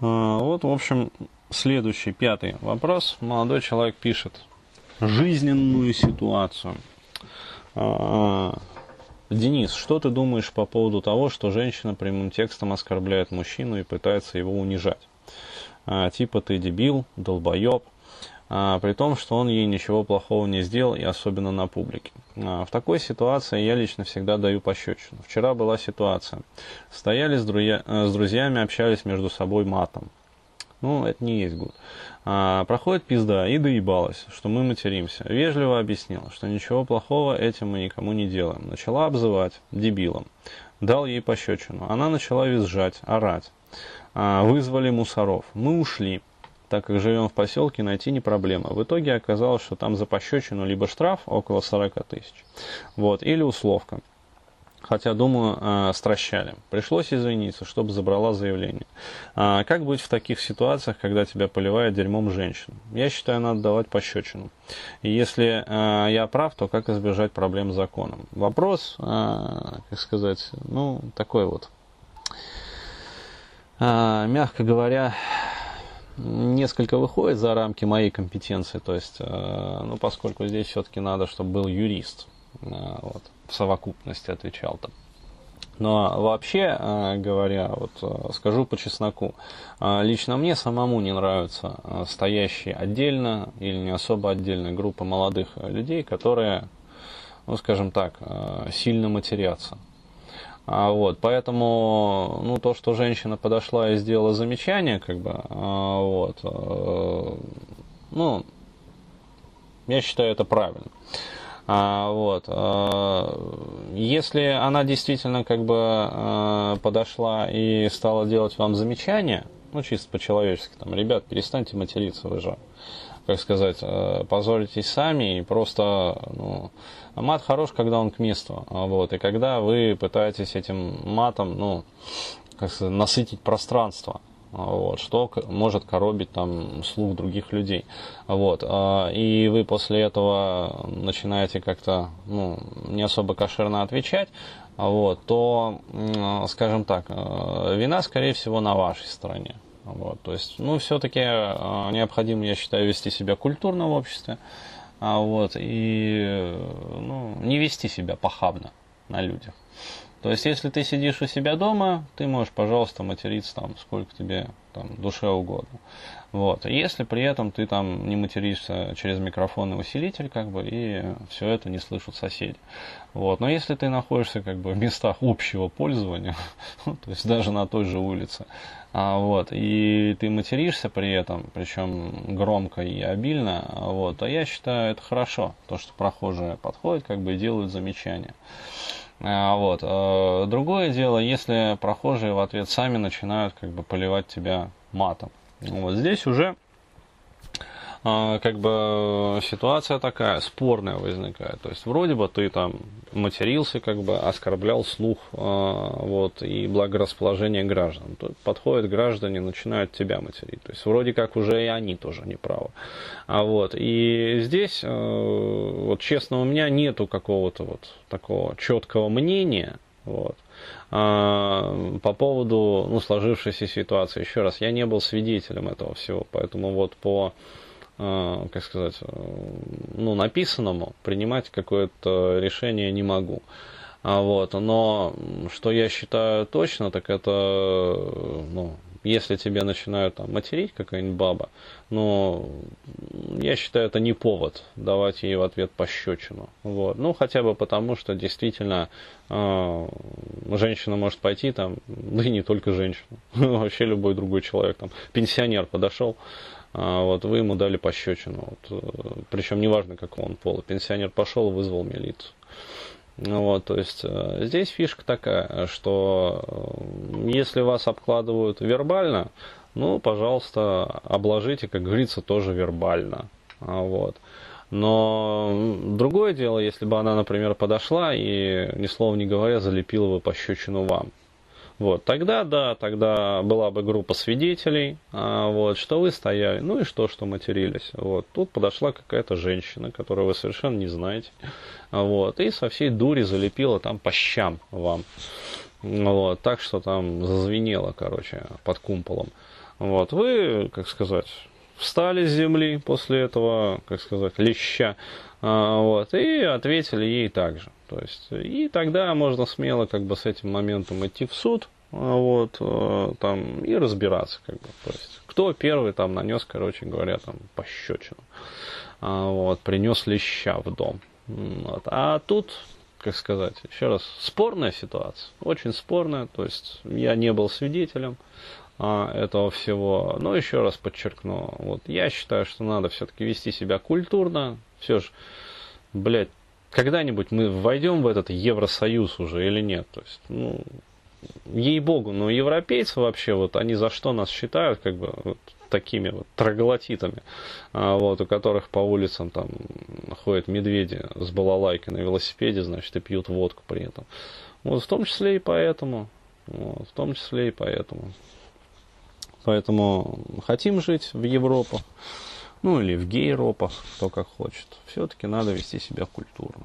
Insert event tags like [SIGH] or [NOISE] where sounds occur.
А, вот, в общем, следующий, пятый вопрос. Молодой человек пишет. Жизненную ситуацию. А, Денис, что ты думаешь по поводу того, что женщина прямым текстом оскорбляет мужчину и пытается его унижать? А, типа ты дебил, долбоеб, а, при том, что он ей ничего плохого не сделал, и особенно на публике. А, в такой ситуации я лично всегда даю пощечину. Вчера была ситуация. Стояли с, друзья, э, с друзьями, общались между собой матом. Ну, это не есть гуд. А, проходит пизда и доебалась, что мы материмся. Вежливо объяснила, что ничего плохого этим мы никому не делаем. Начала обзывать дебилом. Дал ей пощечину. Она начала визжать, орать. А, вызвали мусоров. Мы ушли так как живем в поселке, найти не проблема. В итоге оказалось, что там за пощечину либо штраф около 40 тысяч, вот, или условка. Хотя, думаю, э, стращали. Пришлось извиниться, чтобы забрала заявление. А как быть в таких ситуациях, когда тебя поливает дерьмом женщина? Я считаю, надо давать пощечину. И если э, я прав, то как избежать проблем с законом? Вопрос, э, как сказать, ну, такой вот. Мягко говоря, несколько выходит за рамки моей компетенции, то есть, э, ну, поскольку здесь все-таки надо, чтобы был юрист, э, вот, в совокупности отвечал там. Но вообще э, говоря, вот скажу по чесноку, лично мне самому не нравятся стоящие отдельно или не особо отдельная группа молодых людей, которые, ну скажем так, сильно матерятся. А, вот, поэтому, ну, то, что женщина подошла и сделала замечание, как бы, а, вот, а, ну, я считаю это правильно. А, вот, а, если она действительно как бы а, подошла и стала делать вам замечание, ну, чисто по-человечески, там, ребят, перестаньте материться, вы же, как сказать, позоритесь сами и просто, ну, мат хорош, когда он к месту. Вот, и когда вы пытаетесь этим матом, ну, как сказать, насытить пространство. Вот, что может коробить там слух других людей. Вот, а, и вы после этого начинаете как-то ну, не особо кошерно отвечать, вот, то, скажем так, э, вина, скорее всего, на вашей стороне. Вот, то есть, ну, все-таки э, необходимо, я считаю, вести себя культурно в обществе а вот, и ну, не вести себя похабно на людях. То есть, если ты сидишь у себя дома, ты можешь, пожалуйста, материться там сколько тебе там, душе угодно. Вот. Если при этом ты там не материшься через микрофон и усилитель, как бы, и все это не слышат соседи. Вот. Но если ты находишься как бы в местах общего пользования, [LAUGHS] то есть даже на той же улице, а, вот, и ты материшься при этом, причем громко и обильно, вот, а я считаю это хорошо, то, что прохожие подходят, как бы и делают замечания. А, вот. А, другое дело, если прохожие в ответ сами начинают как бы поливать тебя матом. Вот здесь уже как бы ситуация такая спорная возникает. То есть вроде бы ты там матерился, как бы оскорблял слух а, вот, и благорасположение граждан. Тут подходят граждане, начинают тебя материть. То есть вроде как уже и они тоже не правы. А вот, и здесь, а, вот честно, у меня нету какого-то вот такого четкого мнения, вот. А, по поводу ну, сложившейся ситуации, еще раз, я не был свидетелем этого всего, поэтому вот по Э, как сказать, э, ну, написанному принимать какое-то решение не могу. А вот, но что я считаю точно, так это, ну, если тебе начинают там материть какая-нибудь баба, ну, я считаю, это не повод давать ей в ответ пощечину. Вот. Ну, хотя бы потому, что действительно э, женщина может пойти там, да и не только женщина, [LAUGHS] вообще любой другой человек, там, пенсионер подошел, а вот вы ему дали пощечину. Вот, э, причем неважно, какого он пола. Пенсионер пошел, вызвал милицию. Ну вот, то есть э, здесь фишка такая, что э, если вас обкладывают вербально, ну, пожалуйста, обложите, как говорится, тоже вербально. А вот. Но другое дело, если бы она, например, подошла и, ни слова не говоря, залепила бы пощечину вам. Вот, тогда, да, тогда была бы группа свидетелей, а, вот, что вы стояли, ну и что, что матерились. Вот, тут подошла какая-то женщина, которую вы совершенно не знаете, вот, и со всей дури залепила там по щам вам. Вот, так что там зазвенело, короче, под кумполом. Вот, вы, как сказать, встали с земли после этого, как сказать, леща, вот, и ответили ей также. То есть, и тогда можно смело как бы с этим моментом идти в суд, а, вот, а, там, и разбираться, как бы, то есть, кто первый там нанес, короче говоря, там, пощечину, вот, принес леща в дом. Вот. А тут, как сказать, еще раз, спорная ситуация, очень спорная, то есть, я не был свидетелем, а, этого всего. Но еще раз подчеркну, вот я считаю, что надо все-таки вести себя культурно. Все же, блядь, когда-нибудь мы войдем в этот Евросоюз уже или нет? То есть, ну, ей-богу, но европейцы вообще, вот они за что нас считают, как бы, вот, такими вот троглотитами, а, вот, у которых по улицам там ходят медведи с балалайкой на велосипеде, значит, и пьют водку при этом. Вот в том числе и поэтому. Вот, в том числе и поэтому. Поэтому хотим жить в Европу, ну или в гей-ропах, кто как хочет. Все-таки надо вести себя культурно.